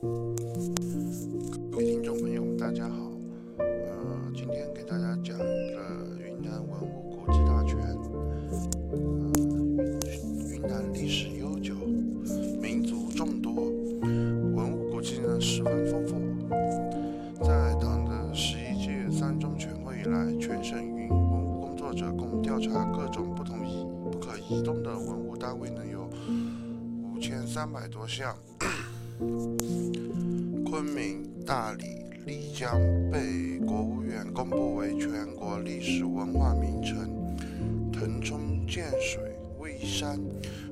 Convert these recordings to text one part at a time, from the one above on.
各位听众朋友，大家好。呃，今天给大家讲一个云南文物古迹大全。呃，云南历史悠久，民族众多，文物古迹呢十分丰富。在党的十一届三中全会以来，全省云文物工作者共调查各种不同移不可移动的文物单位呢有五千三百多项。昆明、大理、丽江被国务院公布为全国历史文化名城，腾冲、建水、蔚山、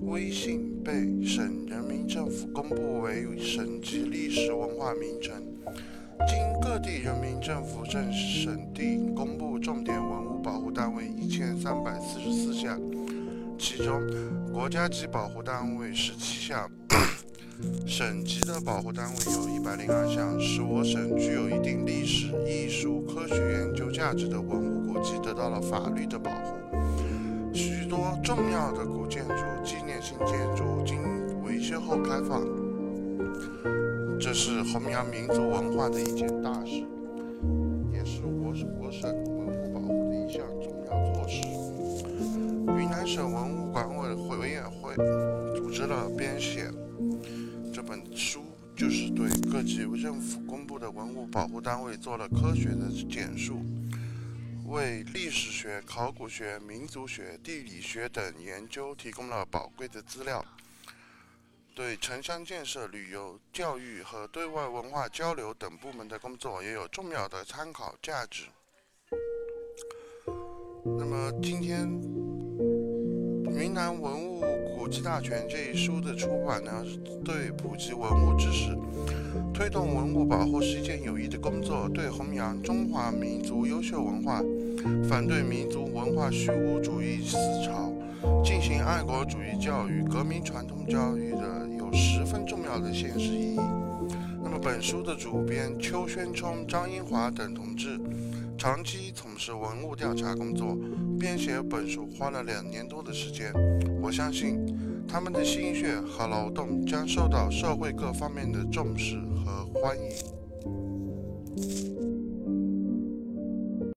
威信被省人民政府公布为省级历史文化名城。经各地人民政府镇省地公布重点文物保护单位一千三百四十四项，其中国家级保护单位十七项。省级的保护单位有一百零二项，使我省具有一定历史、艺术、科学研究价值的文物古迹得到了法律的保护。许多重要的古建筑、纪念性建筑经维修后开放，这是弘扬民族文化的一件大事，也是我我省省文物管委会委员会组织了编写。这本书就是对各级政府公布的文物保护单位做了科学的简述，为历史学、考古学、民族学、地理学等研究提供了宝贵的资料，对城乡建设、旅游、教育和对外文化交流等部门的工作也有重要的参考价值。那么今天，云南文物。《古迹大全》这一书的出版呢，对普及文物知识、推动文物保护是一件有益的工作，对弘扬中华民族优秀文化、反对民族文化虚无主义思潮、进行爱国主义教育、革命传统教育的有十分重要的现实意义。那么，本书的主编邱宣冲、张英华等同志。长期从事文物调查工作，编写本书花了两年多的时间。我相信他们的心血和劳动将受到社会各方面的重视和欢迎。